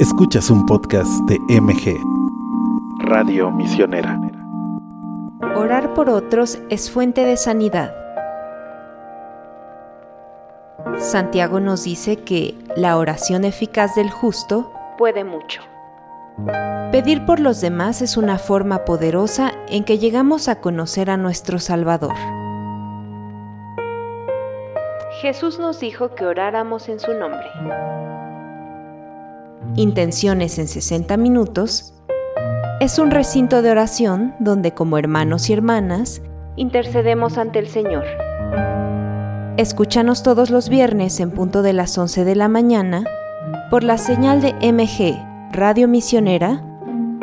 Escuchas un podcast de MG, Radio Misionera. Orar por otros es fuente de sanidad. Santiago nos dice que la oración eficaz del justo puede mucho. Pedir por los demás es una forma poderosa en que llegamos a conocer a nuestro Salvador. Jesús nos dijo que oráramos en su nombre. Intenciones en 60 minutos es un recinto de oración donde como hermanos y hermanas intercedemos ante el Señor. Escúchanos todos los viernes en punto de las 11 de la mañana por la señal de MG Radio Misionera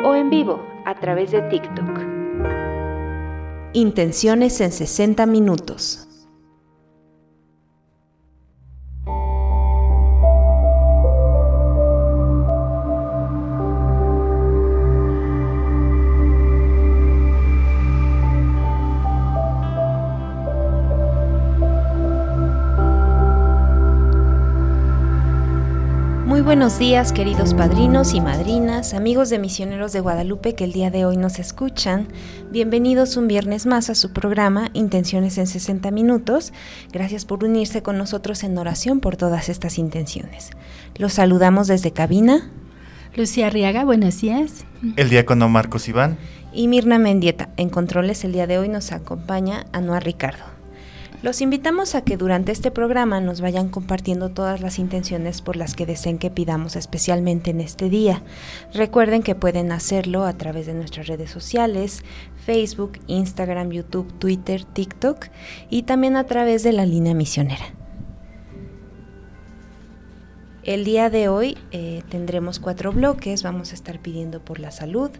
o en vivo a través de TikTok. Intenciones en 60 minutos. Buenos días queridos padrinos y madrinas, amigos de misioneros de Guadalupe que el día de hoy nos escuchan. Bienvenidos un viernes más a su programa Intenciones en 60 minutos. Gracias por unirse con nosotros en oración por todas estas intenciones. Los saludamos desde cabina. Lucía Arriaga, buenos días. El diácono Marcos Iván. Y Mirna Mendieta. En controles el día de hoy nos acompaña Anuar Ricardo. Los invitamos a que durante este programa nos vayan compartiendo todas las intenciones por las que deseen que pidamos especialmente en este día. Recuerden que pueden hacerlo a través de nuestras redes sociales, Facebook, Instagram, YouTube, Twitter, TikTok y también a través de la línea misionera. El día de hoy eh, tendremos cuatro bloques, vamos a estar pidiendo por la salud,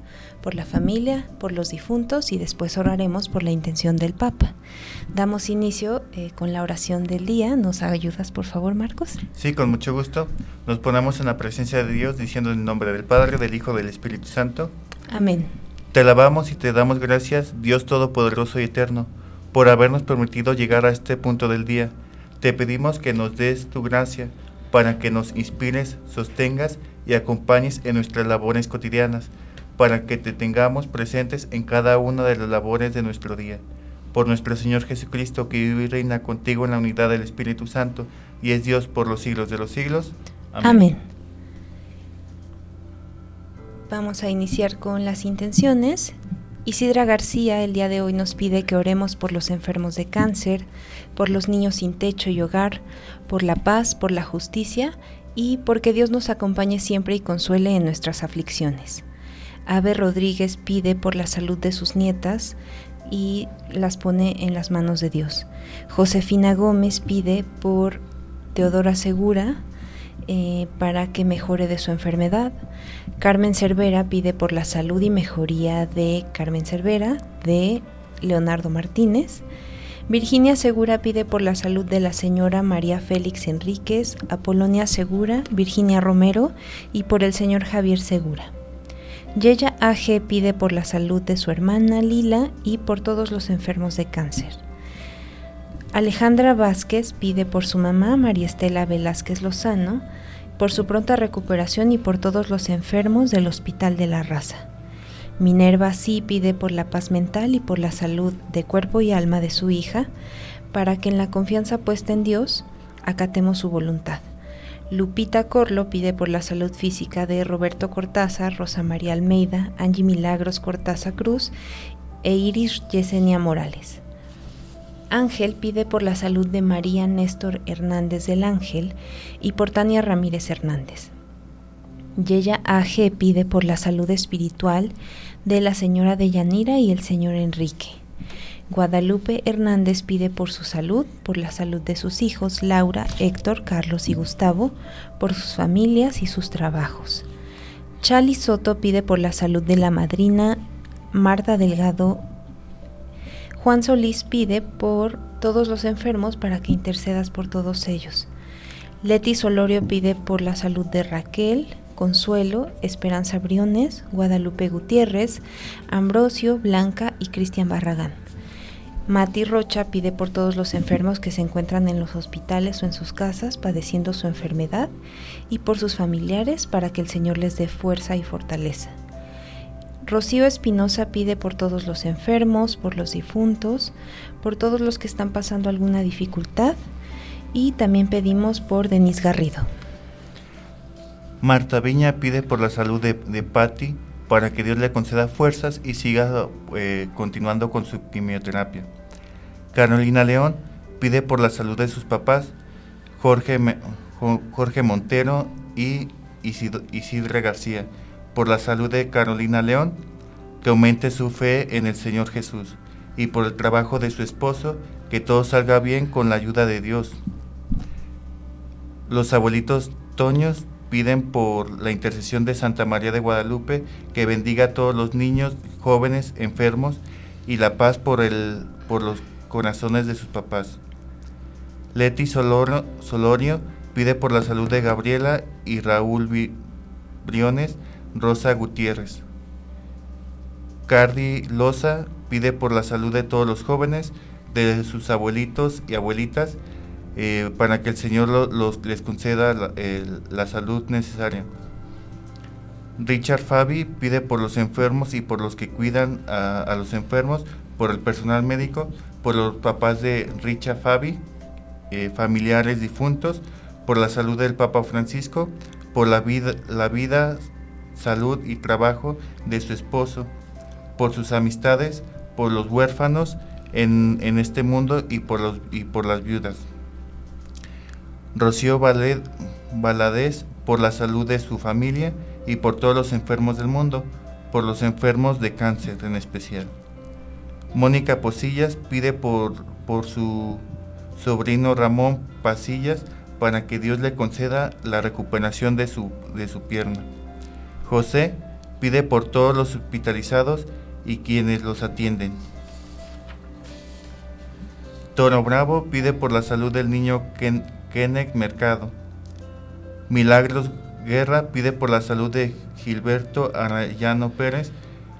por la familia, por los difuntos y después oraremos por la intención del Papa. Damos inicio eh, con la oración del día, ¿nos ayudas por favor Marcos? Sí, con mucho gusto. Nos ponemos en la presencia de Dios diciendo en nombre del Padre, del Hijo, del Espíritu Santo. Amén. Te alabamos y te damos gracias, Dios Todopoderoso y Eterno, por habernos permitido llegar a este punto del día. Te pedimos que nos des tu gracia para que nos inspires, sostengas y acompañes en nuestras labores cotidianas, para que te tengamos presentes en cada una de las labores de nuestro día. Por nuestro Señor Jesucristo, que vive y reina contigo en la unidad del Espíritu Santo, y es Dios por los siglos de los siglos. Amén. Vamos a iniciar con las intenciones. Isidra García el día de hoy nos pide que oremos por los enfermos de cáncer, por los niños sin techo y hogar, por la paz, por la justicia y porque Dios nos acompañe siempre y consuele en nuestras aflicciones. Ave Rodríguez pide por la salud de sus nietas y las pone en las manos de Dios. Josefina Gómez pide por Teodora Segura, eh, para que mejore de su enfermedad. Carmen Cervera pide por la salud y mejoría de Carmen Cervera, de Leonardo Martínez. Virginia Segura pide por la salud de la señora María Félix Enríquez, Apolonia Segura, Virginia Romero y por el señor Javier Segura. Yeya AG pide por la salud de su hermana Lila y por todos los enfermos de cáncer. Alejandra Vázquez pide por su mamá María Estela Velázquez Lozano, por su pronta recuperación y por todos los enfermos del Hospital de la Raza. Minerva sí pide por la paz mental y por la salud de cuerpo y alma de su hija, para que en la confianza puesta en Dios acatemos su voluntad. Lupita Corlo pide por la salud física de Roberto Cortázar, Rosa María Almeida, Angie Milagros Cortázar Cruz e Iris Yesenia Morales. Ángel pide por la salud de María Néstor Hernández del Ángel y por Tania Ramírez Hernández. Yeya AG pide por la salud espiritual de la señora Deyanira y el señor Enrique. Guadalupe Hernández pide por su salud, por la salud de sus hijos Laura, Héctor, Carlos y Gustavo, por sus familias y sus trabajos. Chali Soto pide por la salud de la madrina Marta Delgado Juan Solís pide por todos los enfermos para que intercedas por todos ellos. Leti Solorio pide por la salud de Raquel, Consuelo, Esperanza Briones, Guadalupe Gutiérrez, Ambrosio, Blanca y Cristian Barragán. Mati Rocha pide por todos los enfermos que se encuentran en los hospitales o en sus casas padeciendo su enfermedad y por sus familiares para que el Señor les dé fuerza y fortaleza. Rocío Espinosa pide por todos los enfermos, por los difuntos, por todos los que están pasando alguna dificultad y también pedimos por Denis Garrido. Marta Viña pide por la salud de, de Patti para que Dios le conceda fuerzas y siga eh, continuando con su quimioterapia. Carolina León pide por la salud de sus papás, Jorge, Jorge Montero y Isidre García, por la salud de Carolina León, que aumente su fe en el Señor Jesús, y por el trabajo de su esposo, que todo salga bien con la ayuda de Dios. Los abuelitos Toños piden por la intercesión de Santa María de Guadalupe que bendiga a todos los niños, jóvenes, enfermos y la paz por, el, por los corazones de sus papás. Leti Solorio, pide por la salud de Gabriela y Raúl Briones, Rosa Gutiérrez. Cardi Loza pide por la salud de todos los jóvenes, de sus abuelitos y abuelitas, eh, para que el Señor los, les conceda la, salud necesaria. Richard Fabi pide por los enfermos y por los que cuidan a, los enfermos, por el personal médico, por los papás de Richard Fabi, eh, familiares difuntos, por la salud del Papa Francisco, por la vida, la vida, salud y trabajo de su esposo, por sus amistades, por los huérfanos en, en este mundo y por, los, y por las viudas. Rocío Valadez por la salud de su familia y por todos los enfermos del mundo, por los enfermos de cáncer en especial. Mónica Posillas pide por, por su sobrino Ramón Pasillas para que Dios le conceda la recuperación de su, de su pierna. José pide por todos los hospitalizados y quienes los atienden. Toro Bravo pide por la salud del niño Ken, Mercado. Milagros Guerra pide por la salud de Gilberto Arayano Pérez,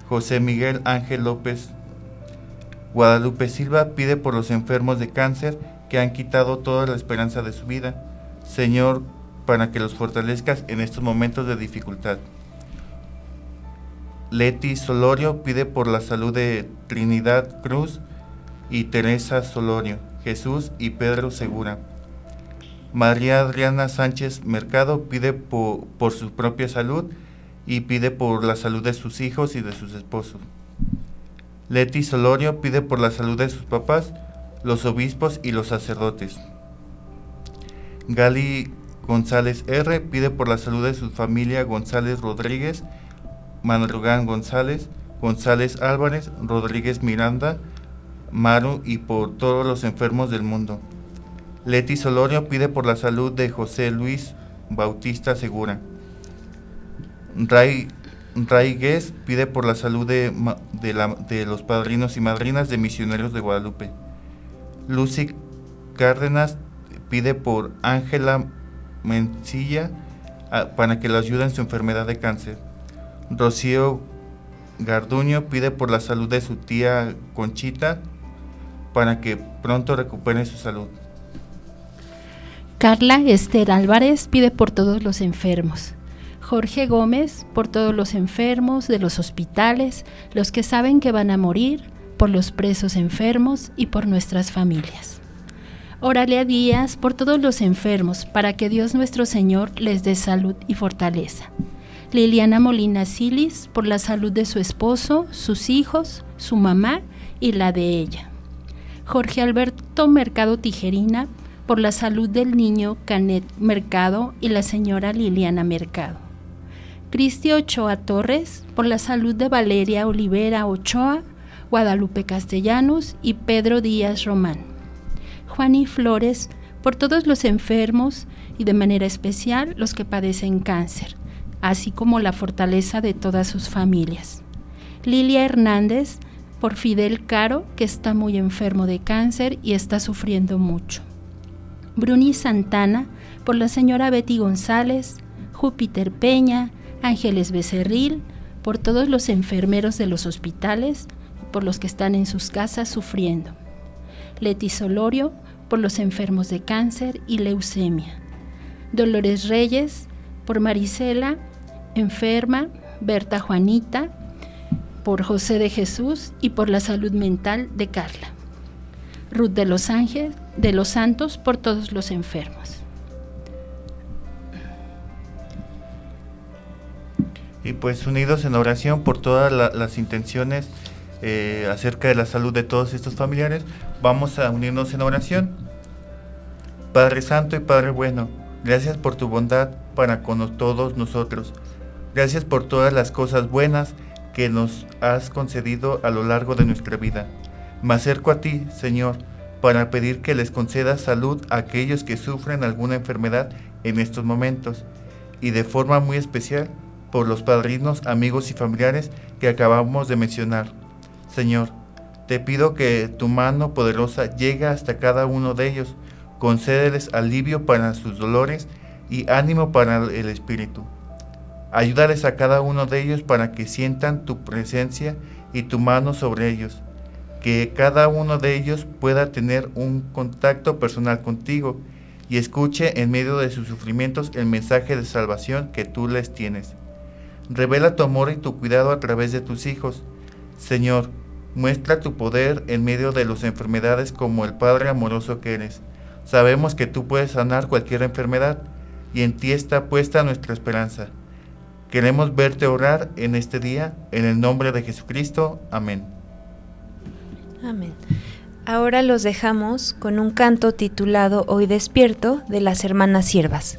José Miguel Ángel López. Guadalupe Silva pide por los enfermos de cáncer que han quitado toda la esperanza de su vida. Señor, para que los fortalezcas en estos momentos de dificultad. Leti Solorio pide por la salud de Trinidad Cruz y Teresa Solorio, Jesús y Pedro Segura. María Adriana Sánchez Mercado pide por, su propia salud y pide por la salud de sus hijos y de sus esposos. Leti Solorio pide por la salud de sus papás, los obispos y los sacerdotes. Gali González R. pide por la salud de su familia González Rodríguez, Madrugán González, González Álvarez, Rodríguez Miranda, Maru y por todos los enfermos del mundo. Leti Solorio pide por la salud de José Luis Bautista Segura. Ray, Ray pide por la salud de, de, los padrinos y madrinas de misioneros de Guadalupe. Lucy Cárdenas pide por Ángela Mencilla ah, para que la ayude en su enfermedad de cáncer. Rocío Garduño pide por la salud de su tía Conchita para que pronto recupere su salud. Carla Esther Álvarez pide por todos los enfermos. Jorge Gómez por todos los enfermos de los hospitales, los que saben que van a morir, por los presos enfermos y por nuestras familias. Órale a Díaz por todos los enfermos, para que Dios nuestro Señor les dé salud y fortaleza. Liliana Molina Silis por la salud de su esposo, sus hijos, su mamá y la de ella. Jorge Alberto Mercado Tijerina por la salud del niño Canet Mercado y la señora Liliana Mercado. Cristi Ochoa Torres, por la salud de Valeria Olivera Ochoa, Guadalupe Castellanos y Pedro Díaz Román. Juani Flores, por todos los enfermos y de manera especial los que padecen cáncer, así como la fortaleza de todas sus familias. Lilia Hernández, por Fidel Caro, que está muy enfermo de cáncer y está sufriendo mucho. Bruni Santana, por la señora Betty González, Júpiter Peña, Ángeles Becerril, por todos los enfermeros de los hospitales, por los que están en sus casas sufriendo. Leti Solorio, por los enfermos de cáncer y leucemia. Dolores Reyes, por Marisela, enferma, Berta Juanita, por José de Jesús y por la salud mental de Carla. Ruth de los Ángeles, de los Santos, por todos los enfermos. Y pues unidos en oración por todas las intenciones eh, acerca de la salud de todos estos familiares, vamos a unirnos en oración. Padre Santo y Padre Bueno, gracias por tu bondad para con todos nosotros. Gracias por todas las cosas buenas que nos has concedido a lo largo de nuestra vida. Me acerco a ti, Señor, para pedir que les conceda salud a aquellos que sufren alguna enfermedad en estos momentos y de forma muy especial por los padrinos, amigos y familiares que acabamos de mencionar. Señor, te pido que tu mano poderosa llegue hasta cada uno de ellos, concédeles alivio para sus dolores y ánimo para el espíritu. Ayúdales a cada uno de ellos para que sientan tu presencia y tu mano sobre ellos, que cada uno de ellos pueda tener un contacto personal contigo y escuche en medio de sus sufrimientos el mensaje de salvación que tú les tienes. Revela tu amor y tu cuidado a través de tus hijos. Señor, muestra tu poder en medio de las enfermedades como el Padre amoroso que eres. Sabemos que tú puedes sanar cualquier enfermedad y en ti está puesta nuestra esperanza. Queremos verte orar en este día, en el nombre de Jesucristo. Amén. Amén. Ahora los dejamos con un canto titulado Hoy despierto de las hermanas siervas.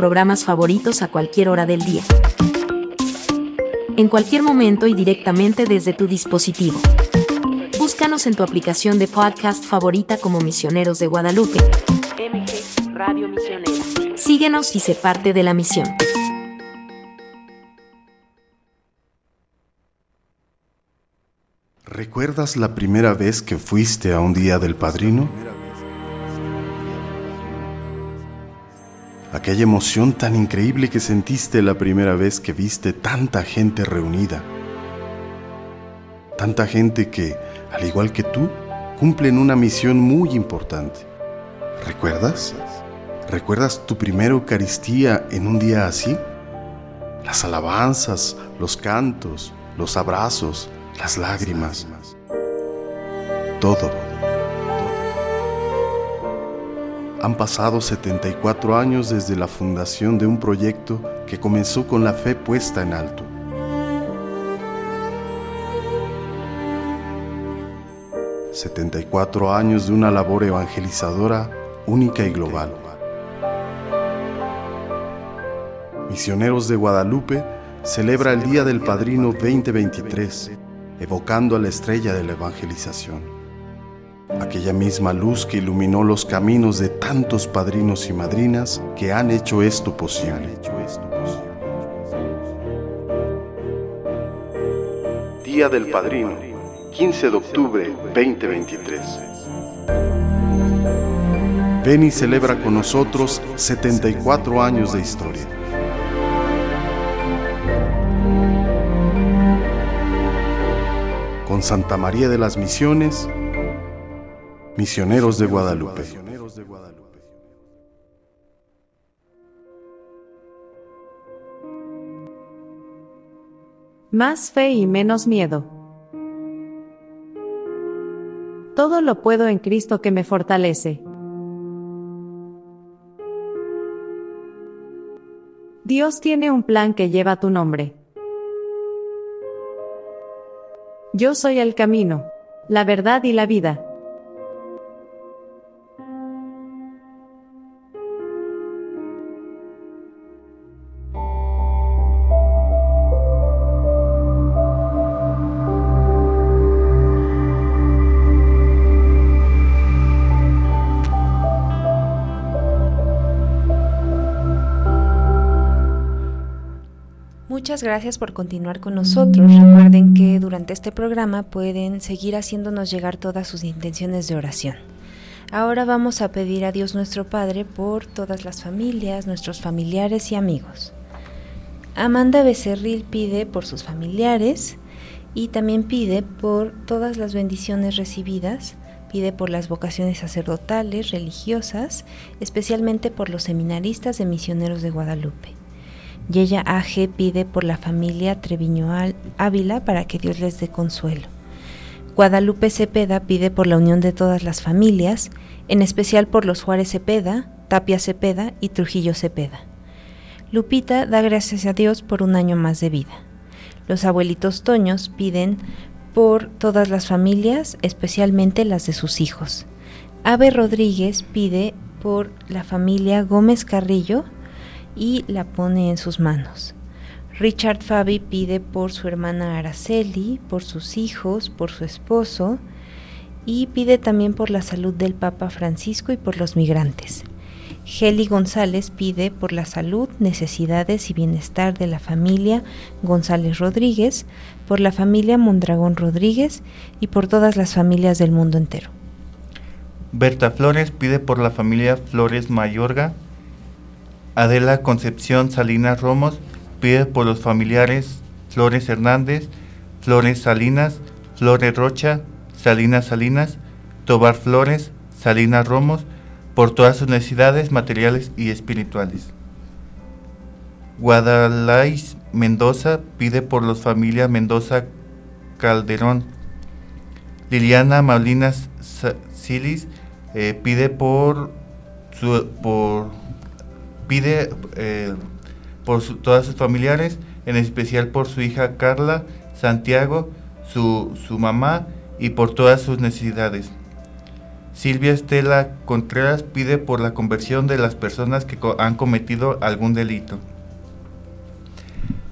Programas favoritos a cualquier hora del día. En cualquier momento y directamente desde tu dispositivo. Búscanos en tu aplicación de podcast favorita como Misioneros de Guadalupe. MG Radio Misionera. Síguenos y sé parte de la misión. ¿Recuerdas la primera vez que fuiste a un día del padrino? Aquella emoción tan increíble que sentiste la primera vez que viste tanta gente reunida. Tanta gente que, al igual que tú, cumplen una misión muy importante. ¿Recuerdas? ¿Recuerdas tu primera Eucaristía en un día así? Las alabanzas, los cantos, los abrazos, las lágrimas. Todo Han pasado 74 años desde la fundación de un proyecto que comenzó con la fe puesta en alto. ...74 años de una labor evangelizadora única y global. Misioneros de Guadalupe celebra el Día del Padrino 2023, evocando a la estrella de la evangelización aquella misma luz que iluminó los caminos de tantos padrinos y madrinas que han hecho esto posible. Día del Padrino, 15 de octubre 2023. Ven y celebra con nosotros 74 años de historia. Con Santa María de las Misiones, Misioneros de Guadalupe. Más fe y menos miedo. Todo lo puedo en Cristo que me fortalece. Dios tiene un plan que lleva tu nombre. Yo soy el camino, la verdad y la vida. Muchas gracias por continuar con nosotros. Recuerden que durante este programa pueden seguir haciéndonos llegar todas sus intenciones de oración. Ahora vamos a pedir a Dios nuestro Padre por todas las familias, nuestros familiares y amigos. Amanda Becerril pide por sus familiares y también pide por todas las bendiciones recibidas, pide por las vocaciones sacerdotales, religiosas, especialmente por los seminaristas de misioneros de Guadalupe. Yeya AG pide por la familia Treviño Ávila para que Dios les dé consuelo. Guadalupe Cepeda pide por la unión de todas las familias, en especial por los Juárez Cepeda, Tapia Cepeda y Trujillo Cepeda. Lupita da gracias a Dios por un año más de vida. Los abuelitos Toños piden por todas las familias, especialmente las de sus hijos. Ave Rodríguez pide por la familia Gómez Carrillo, y la pone en sus manos. Richard Fabi pide por su hermana Araceli, por sus hijos, por su esposo y pide también por la salud del Papa Francisco y por los migrantes. Heli González pide por la salud, necesidades y bienestar de la familia González Rodríguez, por la familia Mondragón Rodríguez y por todas las familias del mundo entero. Berta Flores pide por la familia Flores Mayorga, Adela Concepción Salinas Romos pide por los familiares Flores Hernández, Flores Salinas, Flores Rocha, Salinas Salinas, Tobar Flores, Salinas Romos, por todas sus necesidades materiales y espirituales. Guadalais Mendoza pide por los familias Mendoza Calderón. Liliana Maulinas Silis eh, pide por, su, por pide eh, por todas sus familiares, en especial por su hija Carla Santiago, su, su mamá y por todas sus necesidades. Silvia Estela Contreras pide por la conversión de las personas que han cometido algún delito.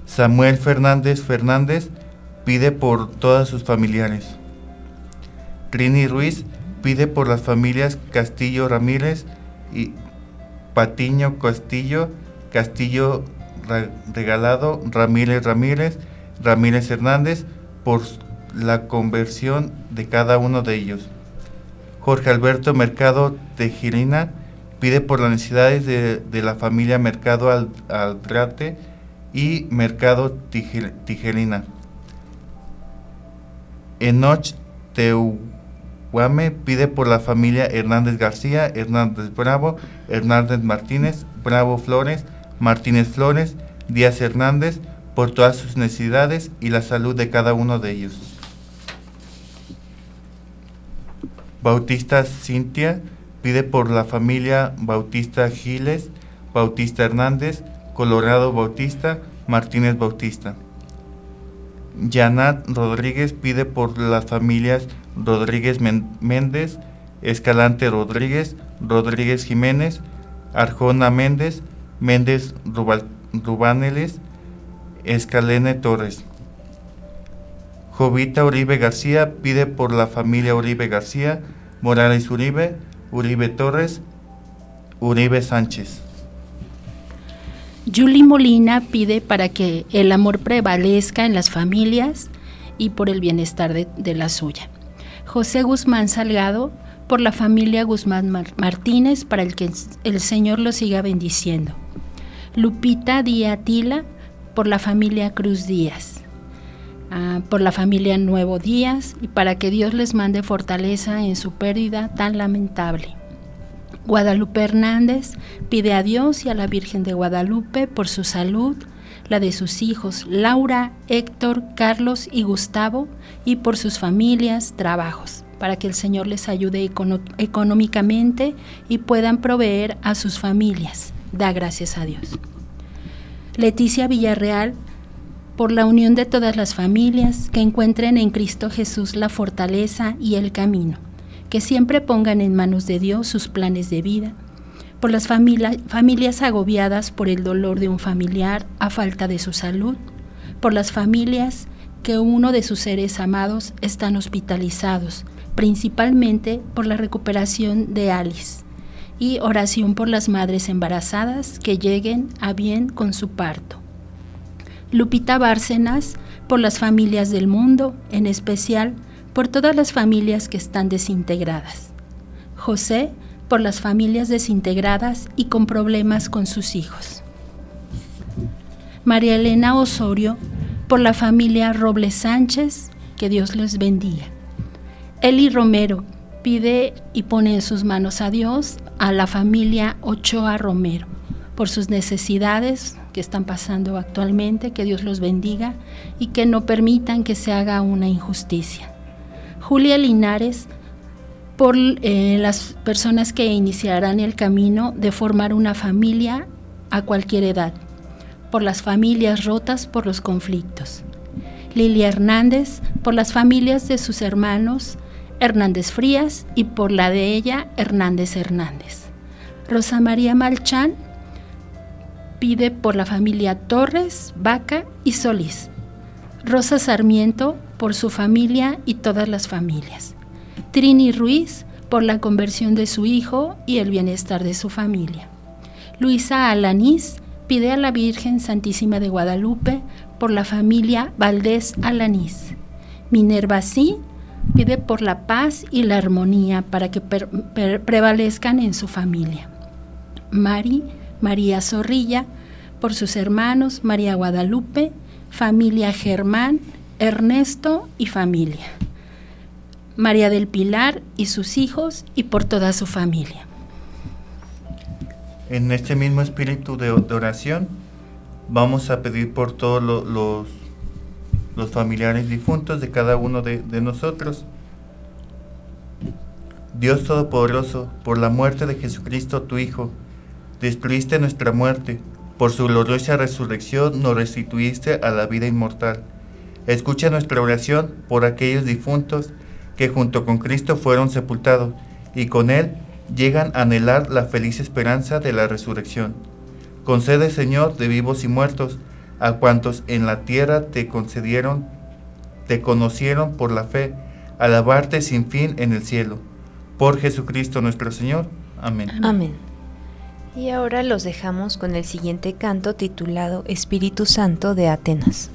Samuel Fernández Fernández pide por todas sus familiares. Trini Ruiz pide por las familias Castillo Ramírez y Patiño Castillo, Castillo Regalado, Ramírez Ramírez, Ramírez Hernández, por la conversión de cada uno de ellos. Jorge Alberto Mercado Tejirina pide por las necesidades de, la familia Mercado Aldrate y Mercado Tijerina. Enoch Teuame pide por la familia Hernández García, Hernández Bravo, Hernández Martínez, Bravo Flores, Martínez Flores, Díaz Hernández, por todas sus necesidades y la salud de cada uno de ellos. Bautista Cintia pide por la familia Bautista Giles, Bautista Hernández, Colorado Bautista, Martínez Bautista. Yanat Rodríguez pide por las familias Rodríguez Méndez, Escalante Rodríguez, Rodríguez Jiménez, Arjona Méndez, Méndez Rubaneles, Escalene Torres. Jovita Uribe García pide por la familia Uribe García, Morales Uribe, Uribe Torres, Uribe Sánchez. Julie Molina pide para que el amor prevalezca en las familias y por el bienestar de, la suya. José Guzmán Salgado por la familia Guzmán Martínez para el que el Señor lo siga bendiciendo. Lupita Díaz Tila por la familia Cruz Díaz. Ah, por la familia Nuevo Díaz y para que Dios les mande fortaleza en su pérdida tan lamentable. Guadalupe Hernández pide a Dios y a la Virgen de Guadalupe por su salud, la de sus hijos Laura, Héctor, Carlos y Gustavo, y por sus familias, trabajos, para que el Señor les ayude económicamente y puedan proveer a sus familias. Da gracias a Dios. Leticia Villarreal, por la unión de todas las familias que encuentren en Cristo Jesús la fortaleza y el camino que siempre pongan en manos de Dios sus planes de vida, por las familias agobiadas por el dolor de un familiar a falta de su salud, por las familias que uno de sus seres amados están hospitalizados, principalmente por la recuperación de Alice, y oración por las madres embarazadas que lleguen a bien con su parto. Lupita Bárcenas, por las familias del mundo, en especial por todas las familias que están desintegradas. José, por las familias desintegradas y con problemas con sus hijos. María Elena Osorio, por la familia Robles Sánchez, que Dios les bendiga. Eli Romero pide y pone en sus manos a Dios a la familia Ochoa Romero por sus necesidades que están pasando actualmente, que Dios los bendiga y que no permitan que se haga una injusticia. Julia Linares por eh, las personas que iniciarán el camino de formar una familia a cualquier edad, por las familias rotas por los conflictos. Lilia Hernández por las familias de sus hermanos Hernández Frías y por la de ella Hernández Hernández. Rosa María Malchán pide por la familia Torres, Vaca y Solís. Rosa Sarmiento por su familia y todas las familias. Trini Ruiz por la conversión de su hijo y el bienestar de su familia. Luisa Alanís pide a la Virgen Santísima de Guadalupe por la familia Valdés Alanís. Minerva Sí pide por la paz y la armonía para que prevalezcan en su familia. Mari, María Zorrilla, por sus hermanos María Guadalupe, familia Germán, Ernesto y familia. María del Pilar y sus hijos y por toda su familia. En este mismo espíritu de, oración, vamos a pedir por todos los, los familiares difuntos de cada uno de, de nosotros. Dios Todopoderoso, por la muerte de Jesucristo tu Hijo, destruiste nuestra muerte por su gloriosa resurrección nos restituiste a la vida inmortal. Escucha nuestra oración por aquellos difuntos que junto con Cristo fueron sepultados y con Él llegan a anhelar la feliz esperanza de la resurrección. Concede, Señor, de vivos y muertos, a cuantos en la tierra te concedieron, te conocieron por la fe, alabarte sin fin en el cielo. Por Jesucristo nuestro Señor. Amén. Amén. Y ahora los dejamos con el siguiente canto titulado Espíritu Santo de Atenas.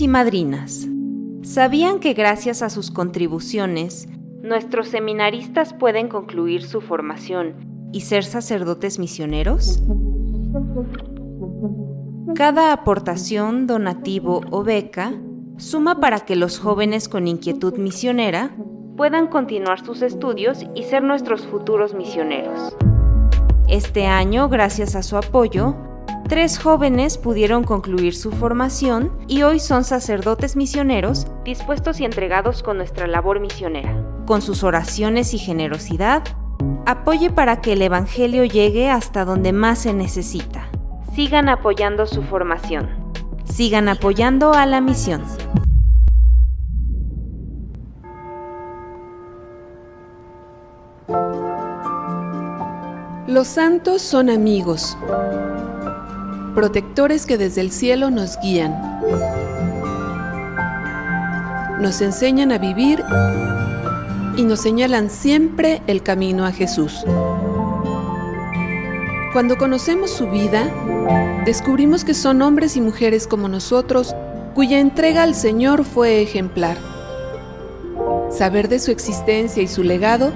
Y madrinas, ¿sabían que gracias a sus contribuciones, ¿Nuestros seminaristas pueden concluir su formación y ser sacerdotes misioneros? Cada aportación, donativo o beca suma para que los jóvenes con inquietud misionera puedan continuar sus estudios y ser nuestros futuros misioneros. Este año, gracias a su apoyo, tres jóvenes pudieron concluir su formación y hoy son sacerdotes misioneros dispuestos y entregados con nuestra labor misionera. Con sus oraciones y generosidad, apoye para que el Evangelio llegue hasta donde más se necesita. Sigan apoyando su formación. Sigan apoyando a la misión. Los santos son amigos, protectores que desde el cielo nos guían, nos enseñan a vivir y nos señalan siempre el camino a Jesús. Cuando conocemos su vida, descubrimos que son hombres y mujeres como nosotros, cuya entrega al Señor fue ejemplar. Saber de su existencia y su legado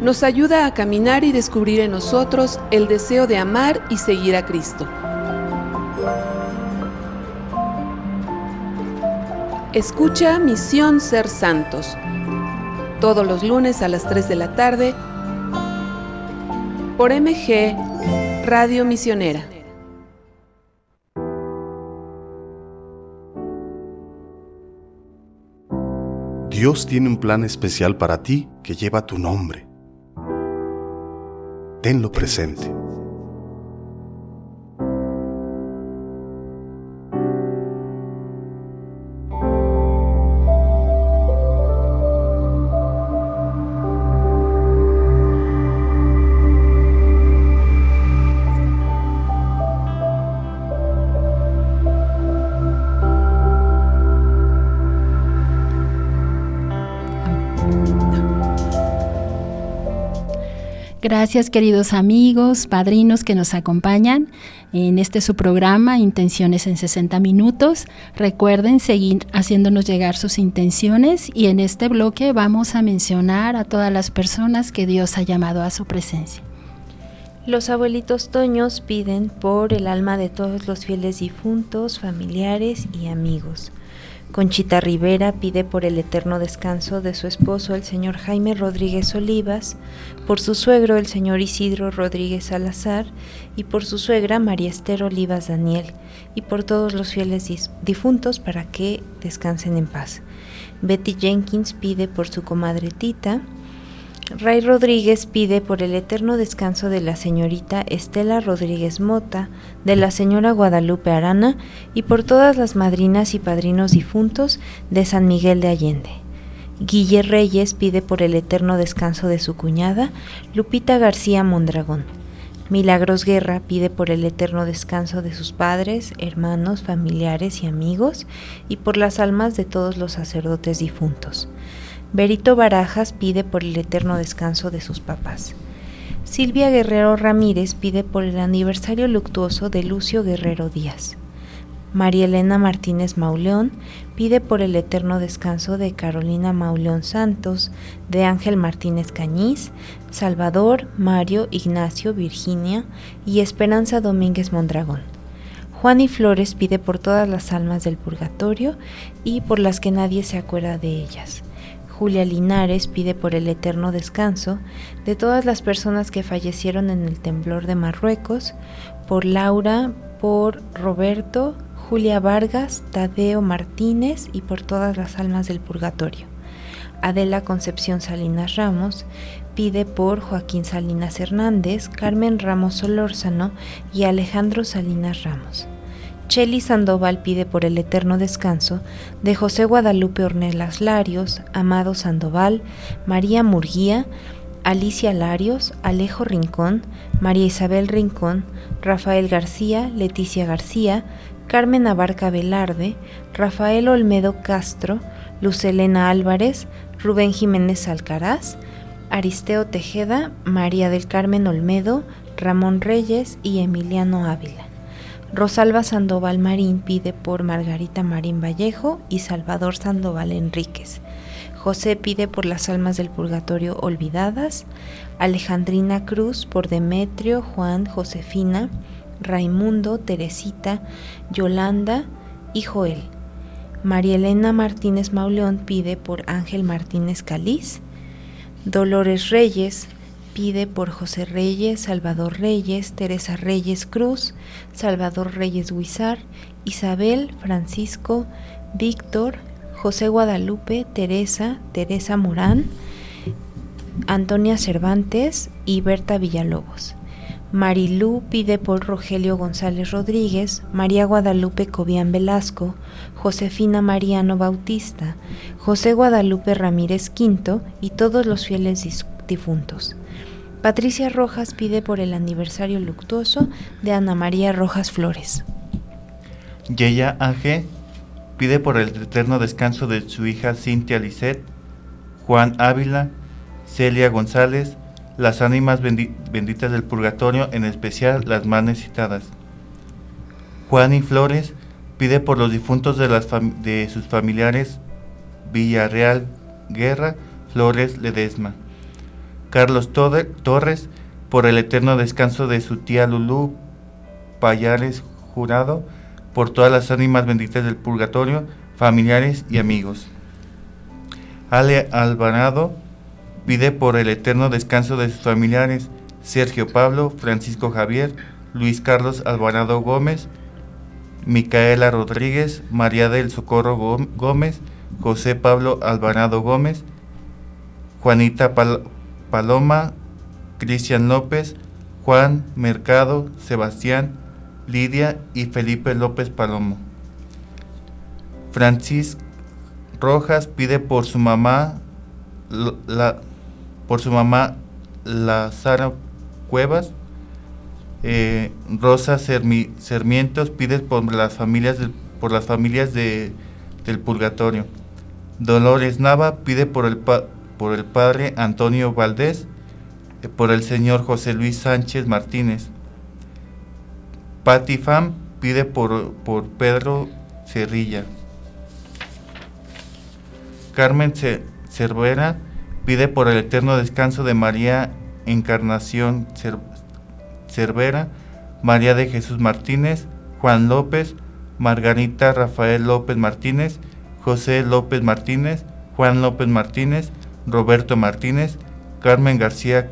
nos ayuda a caminar y descubrir en nosotros el deseo de amar y seguir a Cristo. Escucha Misión Ser Santos, todos los lunes a las 3 de la tarde por MG Radio Misionera. Dios tiene un plan especial para ti que lleva tu nombre tenlo presente. Gracias queridos amigos, padrinos que nos acompañan en este su programa Intenciones en 60 minutos. Recuerden seguir haciéndonos llegar sus intenciones y en este bloque vamos a mencionar a todas las personas que Dios ha llamado a su presencia. Los abuelitos Toños piden por el alma de todos los fieles difuntos, familiares y amigos. Conchita Rivera pide por el eterno descanso de su esposo, el señor Jaime Rodríguez Olivas, por su suegro, el señor Isidro Rodríguez Salazar, y por su suegra, María Esther Olivas Daniel, y por todos los fieles difuntos para que descansen en paz. Betty Jenkins pide por su comadre Tita, Ray Rodríguez pide por el eterno descanso de la señorita Estela Rodríguez Mota, de la señora Guadalupe Arana y por todas las madrinas y padrinos difuntos de San Miguel de Allende. Guille Reyes pide por el eterno descanso de su cuñada, Lupita García Mondragón. Milagros Guerra pide por el eterno descanso de sus padres, hermanos, familiares y amigos y por las almas de todos los sacerdotes difuntos. Berito Barajas pide por el eterno descanso de sus papás. Silvia Guerrero Ramírez pide por el aniversario luctuoso de Lucio Guerrero Díaz. María Elena Martínez Mauleón pide por el eterno descanso de Carolina Mauleón Santos, de Ángel Martínez Cañiz, Salvador, Mario, Ignacio, Virginia y Esperanza Domínguez Mondragón. Juan y Flores pide por todas las almas del purgatorio y por las que nadie se acuerda de ellas. Julia Linares pide por el eterno descanso de todas las personas que fallecieron en el temblor de Marruecos, por Laura, por Roberto, Julia Vargas, Tadeo Martínez y por todas las almas del purgatorio. Adela Concepción Salinas Ramos pide por Joaquín Salinas Hernández, Carmen Ramos Solórzano y Alejandro Salinas Ramos. Cheli Sandoval pide por el eterno descanso de José Guadalupe Ornelas Larios, Amado Sandoval, María Murguía, Alicia Larios, Alejo Rincón, María Isabel Rincón, Rafael García, Leticia García, Carmen Abarca Velarde, Rafael Olmedo Castro, Lucelena Álvarez, Rubén Jiménez Alcaraz, Aristeo Tejeda, María del Carmen Olmedo, Ramón Reyes y Emiliano Ávila. Rosalba Sandoval Marín pide por Margarita Marín Vallejo y Salvador Sandoval Enríquez. José pide por las almas del purgatorio olvidadas. Alejandrina Cruz por Demetrio, Juan, Josefina, Raimundo, Teresita, Yolanda y Joel. María Elena Martínez Mauleón pide por Ángel Martínez Caliz. Dolores Reyes pide por José Reyes, Salvador Reyes, Teresa Reyes Cruz, Salvador Reyes Huizar, Isabel, Francisco, Víctor, José Guadalupe, Teresa, Teresa Morán, Antonia Cervantes y Berta Villalobos. Marilú pide por Rogelio González Rodríguez, María Guadalupe Cobian Velasco, Josefina Mariano Bautista, José Guadalupe Ramírez Quinto y todos los fieles difuntos. Patricia Rojas pide por el aniversario luctuoso de Ana María Rojas Flores. Yeya Ángel pide por el eterno descanso de su hija Cintia Lisset, Juan Ávila, Celia González, las ánimas benditas del purgatorio, en especial las más necesitadas. Juan y Flores pide por los difuntos de sus familiares Villarreal Guerra, Flores Ledesma. Carlos Torres por el eterno descanso de su tía Lulú Payares Jurado, por todas las ánimas benditas del purgatorio, familiares y amigos. Ale Alvarado Pide por el eterno descanso de sus familiares Sergio Pablo, Francisco Javier, Luis Carlos Alvarado Gómez, Micaela Rodríguez, María del Socorro Gómez, José Pablo Alvarado Gómez, Juanita Paloma, Cristian López, Juan Mercado, Sebastián, Lidia y Felipe López Palomo. Francis Rojas pide por su mamá la, por su mamá Lazara Cuevas. Eh, Rosa Sermientos pide por las familias, por las familias de, del purgatorio. Dolores Nava pide por el, por el padre Antonio Valdés, eh, por el señor José Luis Sánchez Martínez. Patti Fam pide por, por Pedro Cerrilla. Carmen Cervera Pide por el eterno descanso de María Encarnación Cervera, María de Jesús Martínez, Juan López, Margarita Rafael López Martínez, José López Martínez, Juan López Martínez, Roberto Martínez, Carmen García,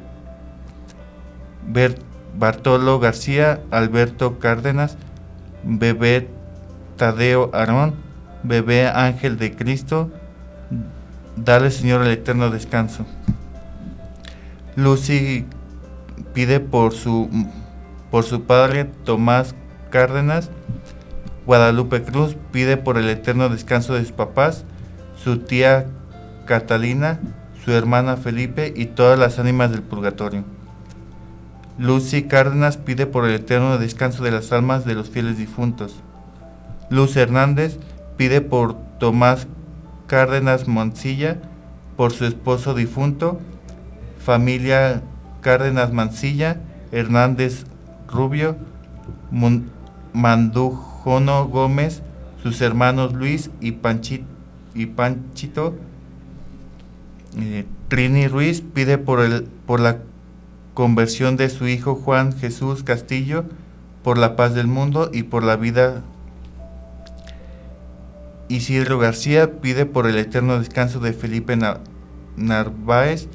Bartolo García, Alberto Cárdenas, Bebé Tadeo Arón, Bebé Ángel de Cristo, Dale, Señor, el eterno descanso. Lucy pide por su, por su padre Tomás Cárdenas. Guadalupe Cruz pide por el eterno descanso de sus papás, su tía Catalina, su hermana Felipe y todas las ánimas del purgatorio. Lucy Cárdenas pide por el eterno descanso de las almas de los fieles difuntos. Luz Hernández pide por Tomás Cárdenas Mancilla por su esposo difunto, familia Cárdenas Mancilla, Hernández Rubio, Mandujono Gómez, sus hermanos Luis y Panchito. Eh, Trini Ruiz pide por, el, por la conversión de su hijo Juan Jesús Castillo, por la paz del mundo y por la vida. Isidro García pide por el eterno descanso de Felipe Narváez,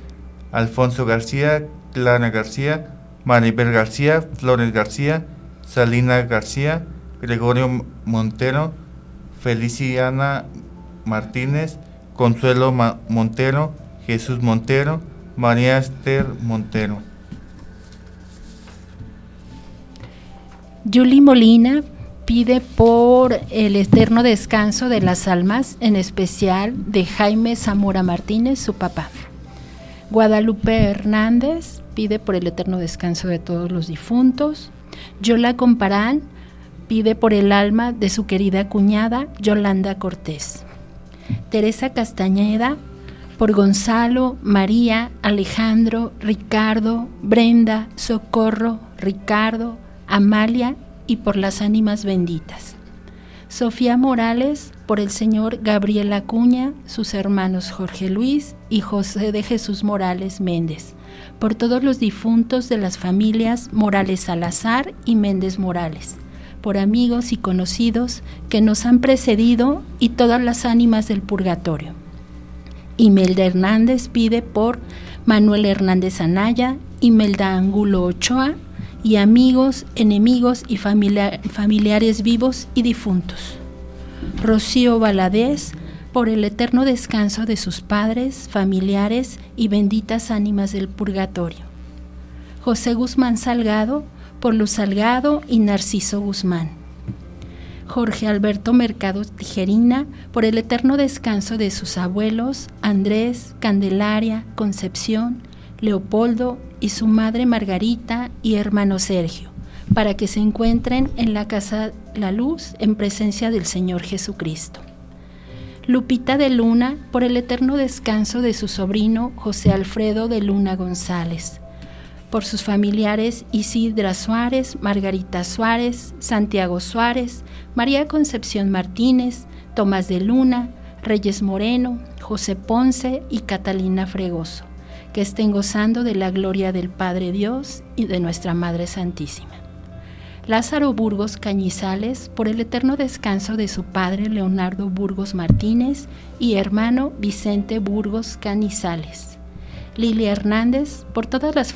Alfonso García, Clara García, Maribel García, Flores García, Salina García, Gregorio Montero, Feliciana Martínez, Consuelo Montero, Jesús Montero, María Esther Montero. Julie Molina pide por el eterno descanso de las almas, en especial de Jaime Zamora Martínez, su papá. Guadalupe Hernández pide por el eterno descanso de todos los difuntos. Yola Comparán pide por el alma de su querida cuñada Yolanda Cortés. Teresa Castañeda por Gonzalo, María, Alejandro, Ricardo, Brenda, Socorro, Ricardo, Amalia y por las ánimas benditas. Sofía Morales, por el señor Gabriel Acuña, sus hermanos Jorge Luis y José de Jesús Morales Méndez, por todos los difuntos de las familias Morales Salazar y Méndez Morales, por amigos y conocidos que nos han precedido y todas las ánimas del purgatorio. Imelda Hernández pide por Manuel Hernández Anaya, Imelda Angulo Ochoa y amigos, enemigos y familiares vivos y difuntos. Rocío Valadez, por el eterno descanso de sus padres, familiares y benditas ánimas del purgatorio. José Guzmán Salgado, por Luz Salgado y Narciso Guzmán. Jorge Alberto Mercado Tijerina, por el eterno descanso de sus abuelos, Andrés, Candelaria, Concepción, Leopoldo y su madre Margarita y hermano Sergio, para que se encuentren en la casa La Luz en presencia del Señor Jesucristo. Lupita de Luna por el eterno descanso de su sobrino José Alfredo de Luna González, por sus familiares Isidra Suárez, Margarita Suárez, Santiago Suárez, María Concepción Martínez, Tomás de Luna, Reyes Moreno, José Ponce y Catalina Fregoso que estén gozando de la gloria del Padre Dios y de nuestra Madre Santísima. Lázaro Burgos Cañizales, por el eterno descanso de su padre Leonardo Burgos Martínez y hermano Vicente Burgos Cañizales. Lilia Hernández, por, todas las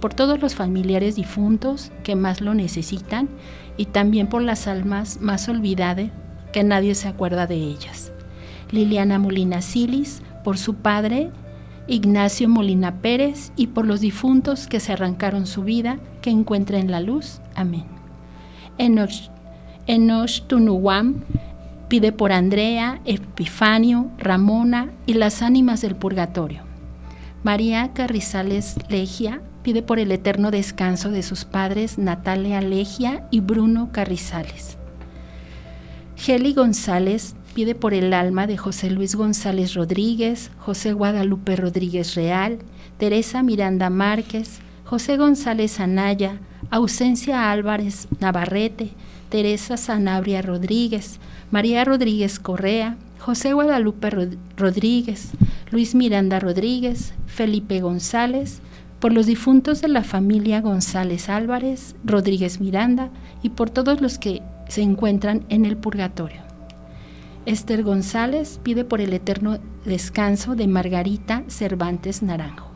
por todos los familiares difuntos que más lo necesitan y también por las almas más olvidadas que nadie se acuerda de ellas. Liliana Molina Silis, por su padre Ignacio Molina Pérez y por los difuntos que se arrancaron su vida, que encuentren la luz. Amén. Enoch Tunuwam pide por Andrea, Epifanio, Ramona y las ánimas del purgatorio. María Carrizales Legia pide por el eterno descanso de sus padres Natalia Legia y Bruno Carrizales. Geli González pide por el alma de José Luis González Rodríguez, José Guadalupe Rodríguez Real, Teresa Miranda Márquez, José González Anaya, Ausencia Álvarez Navarrete, Teresa Sanabria Rodríguez, María Rodríguez Correa, José Guadalupe Rodríguez, Luis Miranda Rodríguez, Felipe González, por los difuntos de la familia González Álvarez, Rodríguez Miranda y por todos los que se encuentran en el purgatorio. Esther González pide por el eterno descanso de Margarita Cervantes Naranjo.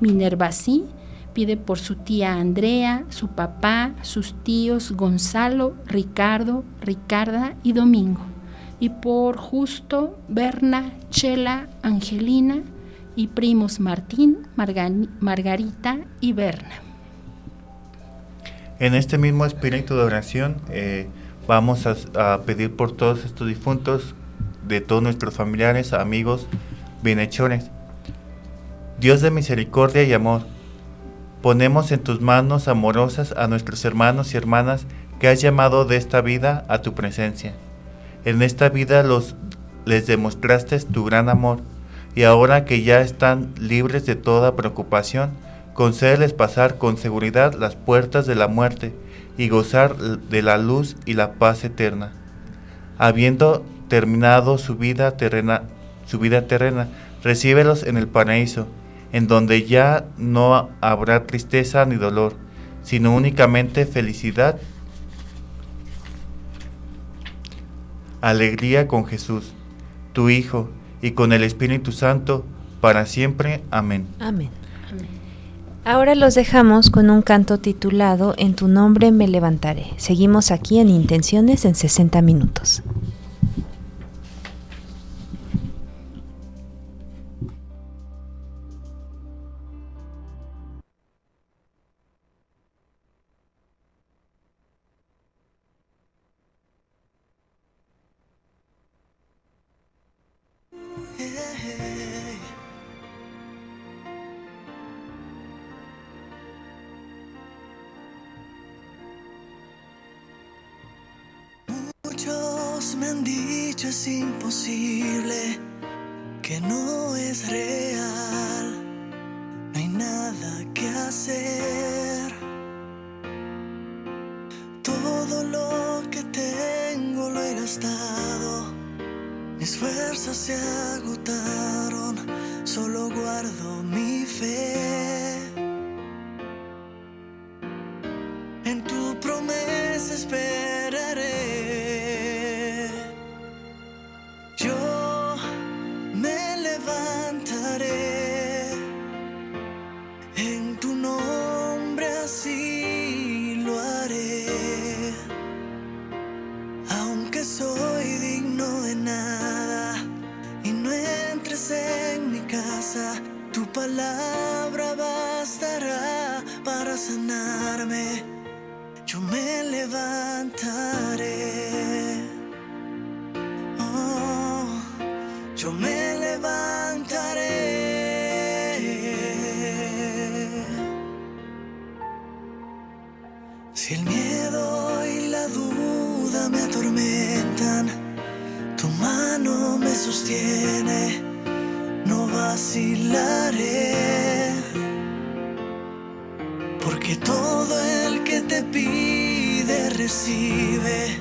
Minerva sí pide por su tía Andrea, su papá, sus tíos Gonzalo, Ricardo, Ricarda y Domingo. Y por Justo, Berna, Chela, Angelina y primos Martín, Margarita y Berna. En este mismo espíritu de oración, eh, Vamos a, pedir por todos estos difuntos, de todos nuestros familiares, amigos, bienhechores. Dios de misericordia y amor, ponemos en tus manos amorosas a nuestros hermanos y hermanas que has llamado de esta vida a tu presencia. En esta vida los, les demostraste tu gran amor y ahora que ya están libres de toda preocupación, concédeles pasar con seguridad las puertas de la muerte y gozar de la luz y la paz eterna. Habiendo terminado su vida terrena, su vida terrena, recíbelos en el paraíso, en donde ya no habrá tristeza ni dolor, sino únicamente felicidad, alegría con Jesús, tu Hijo, y con el Espíritu Santo, para siempre. Amén. Amén. Ahora los dejamos con un canto titulado En tu nombre me levantaré. Seguimos aquí en Intenciones en 60 minutos. yo me levantaré. Si el miedo y la duda me atormentan, tu mano me sostiene, no vacilaré. Porque todo el que te pide recibe.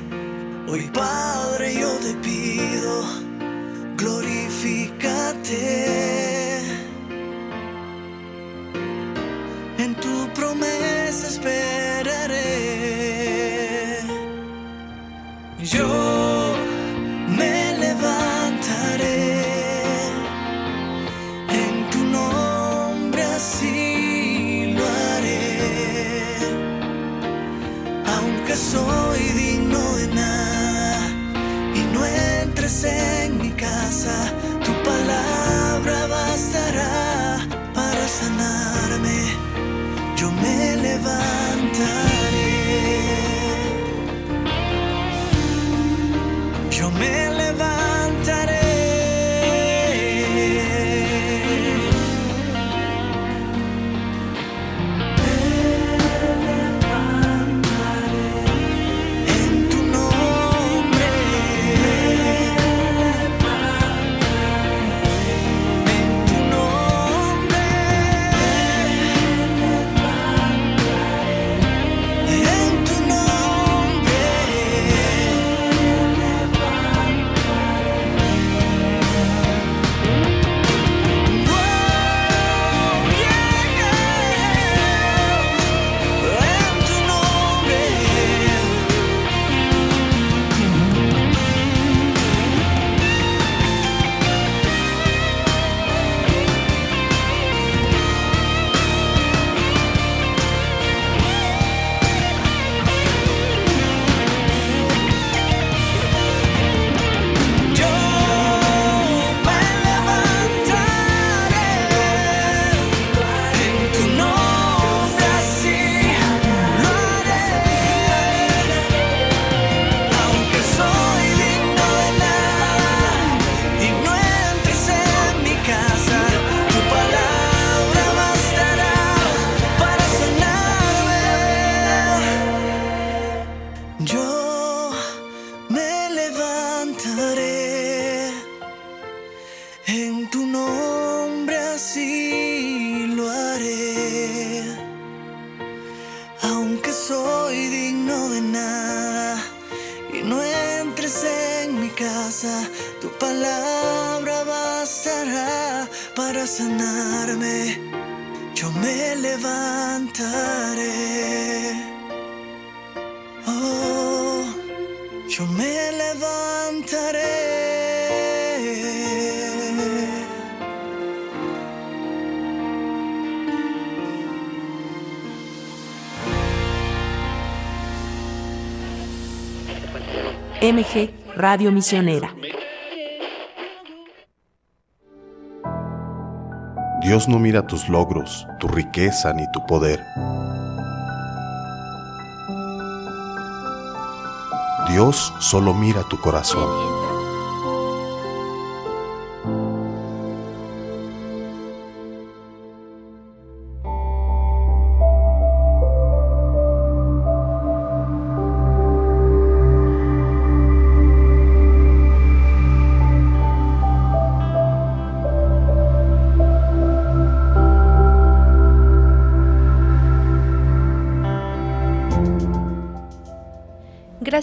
Hoy Padre yo te pido MG Radio Misionera. Dios no mira tus logros, tu riqueza ni tu poder. Dios solo mira tu corazón.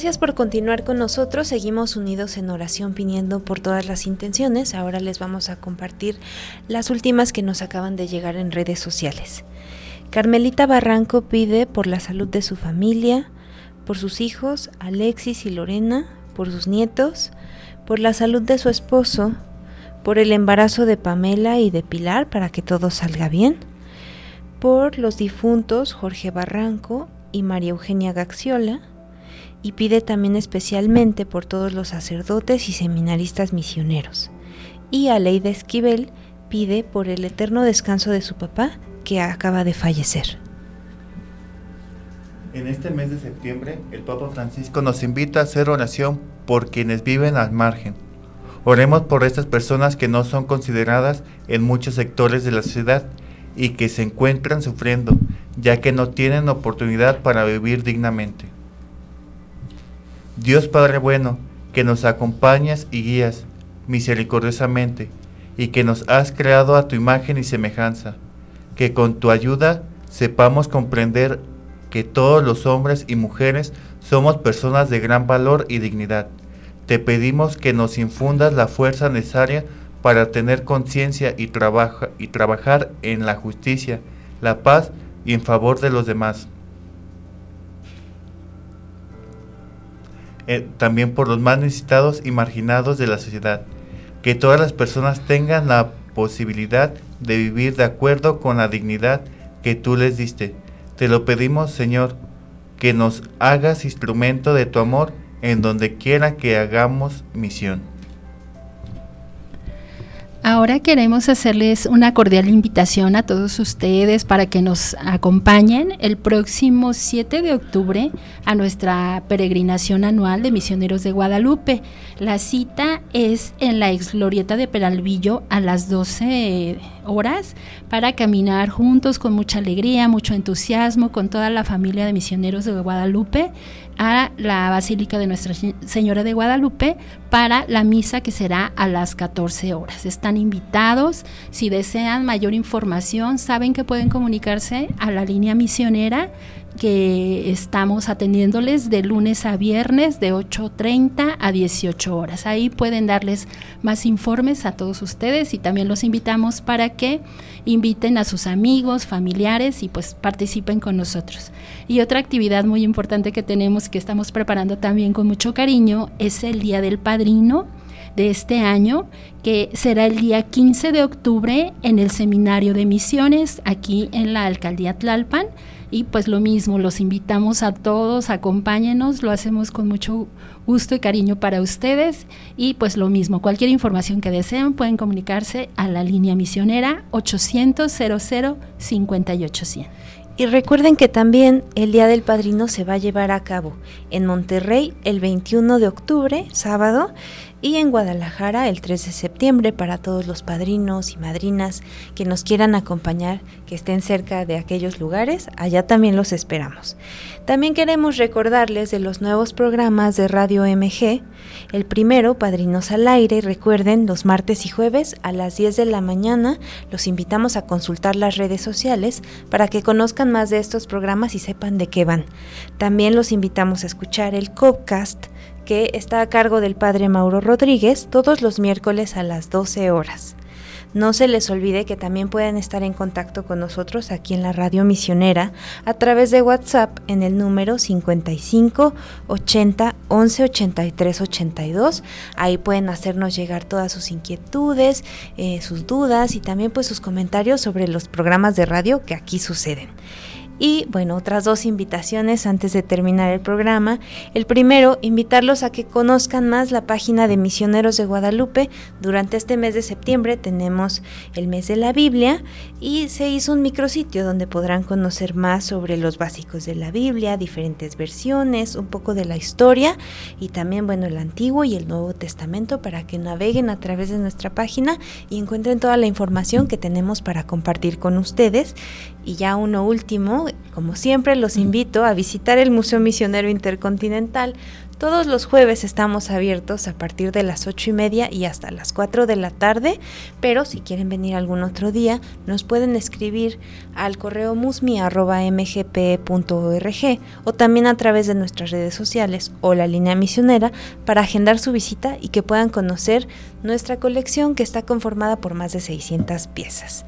Gracias por continuar con nosotros. Seguimos unidos en oración pidiendo por todas las intenciones. Ahora les vamos a compartir las últimas que nos acaban de llegar en redes sociales. Carmelita Barranco pide por la salud de su familia, por sus hijos, Alexis y Lorena, por sus nietos, por la salud de su esposo, por el embarazo de Pamela y de Pilar para que todo salga bien, por los difuntos Jorge Barranco y María Eugenia Gaxiola, y pide también especialmente por todos los sacerdotes y seminaristas misioneros. Y a Leida Esquivel pide por el eterno descanso de su papá que acaba de fallecer. En este mes de septiembre, el Papa Francisco nos invita a hacer oración por quienes viven al margen. Oremos por estas personas que no son consideradas en muchos sectores de la sociedad y que se encuentran sufriendo, ya que no tienen oportunidad para vivir dignamente. Dios Padre bueno, que nos acompañas y guías misericordiosamente, y que nos has creado a tu imagen y semejanza, que con tu ayuda sepamos comprender que todos los hombres y mujeres somos personas de gran valor y dignidad. Te pedimos que nos infundas la fuerza necesaria para tener conciencia y, y trabajar en la justicia, la paz y en favor de los demás. Eh, también por los más necesitados y marginados de la sociedad. Que todas las personas tengan la posibilidad de vivir de acuerdo con la dignidad que tú les diste. Te lo pedimos, Señor, que nos hagas instrumento de tu amor en donde quiera que hagamos misión. Ahora queremos hacerles una cordial invitación a todos ustedes para que nos acompañen el próximo 7 de octubre a nuestra peregrinación anual de Misioneros de Guadalupe. La cita es en la ex glorieta de Peralvillo a las 12 horas para caminar juntos con mucha alegría, mucho entusiasmo con toda la familia de Misioneros de Guadalupe a la Basílica de Nuestra Señora de Guadalupe para la misa que será a las 14 horas. Están invitados, si desean mayor información, saben que pueden comunicarse a la línea misionera que estamos atendiéndoles de lunes a viernes de 8.30 a 18 horas. Ahí pueden darles más informes a todos ustedes y también los invitamos para que inviten a sus amigos, familiares y pues participen con nosotros. Y otra actividad muy importante que tenemos que estamos preparando también con mucho cariño es el Día del Padrino de este año, que será el día 15 de octubre en el Seminario de Misiones, aquí en la Alcaldía Tlalpan. Y pues lo mismo, los invitamos a todos, acompáñenos, lo hacemos con mucho gusto y cariño para ustedes. Y pues lo mismo, cualquier información que deseen pueden comunicarse a la línea misionera 800 00 5800. Y recuerden que también el Día del Padrino se va a llevar a cabo en Monterrey el 21 de octubre, sábado, y en Guadalajara el 3 de septiembre para todos los padrinos y madrinas que nos quieran acompañar, que estén cerca de aquellos lugares, allá también los esperamos. También queremos recordarles de los nuevos programas de Radio MG. El primero, Padrinos al Aire, recuerden, los martes y jueves a las 10 de la mañana los invitamos a consultar las redes sociales para que conozcan más de estos programas y sepan de qué van. También los invitamos a escuchar el Copcast está a cargo del padre Mauro Rodríguez todos los miércoles a las 12 horas. No se les olvide que también pueden estar en contacto con nosotros aquí en la radio misionera a través de WhatsApp en el número 55 80 11 83 82. Ahí pueden hacernos llegar todas sus inquietudes, eh, sus dudas y también pues sus comentarios sobre los programas de radio que aquí suceden. Y bueno, otras dos invitaciones antes de terminar el programa. El primero, invitarlos a que conozcan más la página de Misioneros de Guadalupe. Durante este mes de septiembre tenemos el mes de la Biblia y se hizo un micrositio donde podrán conocer más sobre los básicos de la Biblia, diferentes versiones, un poco de la historia y también, bueno, el Antiguo y el Nuevo Testamento para que naveguen a través de nuestra página y encuentren toda la información que tenemos para compartir con ustedes Y ya uno último, como siempre, los invito a visitar el Museo Misionero Intercontinental. Todos los jueves estamos abiertos a partir de las ocho y media y hasta las 4 de la tarde, pero si quieren venir algún otro día, nos pueden escribir al correo musmi.mgp.org o también a través de nuestras redes sociales o la línea misionera para agendar su visita y que puedan conocer nuestra colección que está conformada por más de 600 piezas.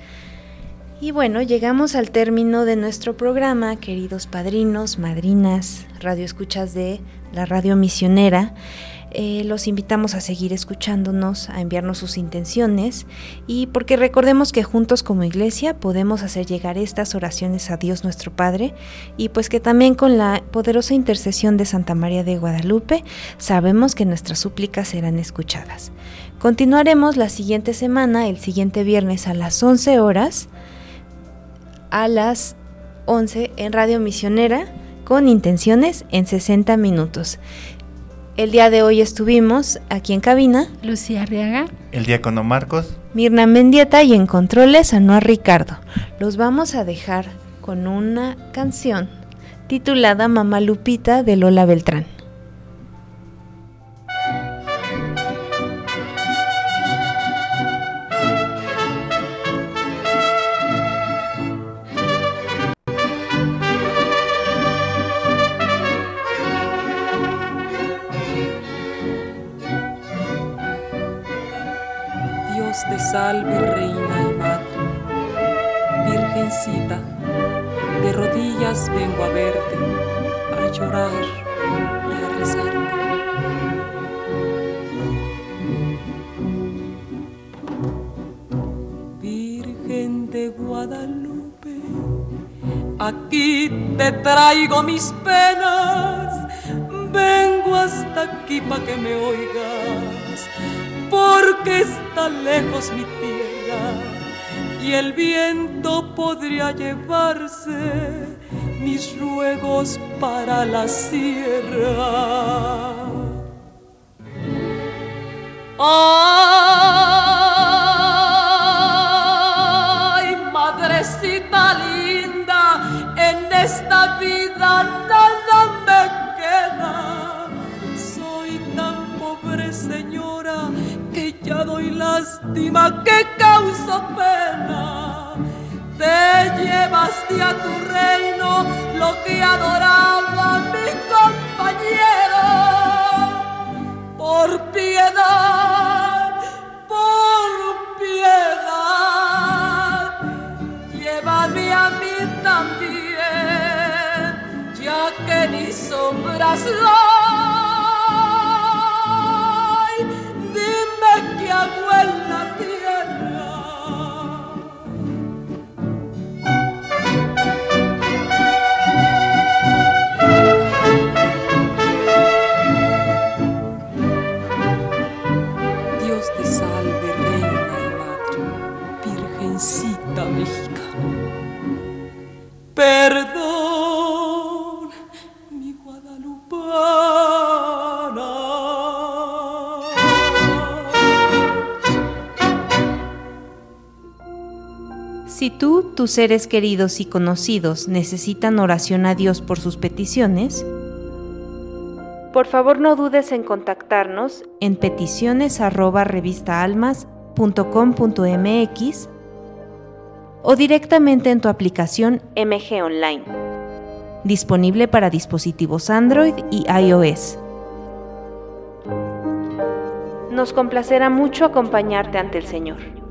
Y bueno, llegamos al término de nuestro programa, queridos padrinos, madrinas, radioescuchas de la radio misionera. Eh, los invitamos a seguir escuchándonos, a enviarnos sus intenciones y porque recordemos que juntos como iglesia podemos hacer llegar estas oraciones a Dios nuestro Padre y pues que también con la poderosa intercesión de Santa María de Guadalupe sabemos que nuestras súplicas serán escuchadas. Continuaremos la siguiente semana, el siguiente viernes a las 11 horas a las 11 en Radio Misionera con intenciones en 60 minutos. El día de hoy estuvimos aquí en cabina. Lucía Arriaga. El diácono Marcos. Mirna Mendieta y en controles Anuar Ricardo. Los vamos a dejar con una canción titulada Mamá Lupita de Lola Beltrán. Salve reina y madre. Virgencita, de rodillas vengo a verte, a llorar y a rezarte. Virgen de Guadalupe, aquí te traigo mis penas, vengo hasta aquí para que me oigas porque está lejos mi tierra y el viento podría llevarse mis ruegos para la sierra. Ay, tus seres queridos y conocidos necesitan oración a Dios por sus peticiones, por favor no dudes en contactarnos en peticiones revistaalmas.com.mx o directamente en tu aplicación MG Online, disponible para dispositivos Android y iOS. Nos complacerá mucho acompañarte ante el Señor.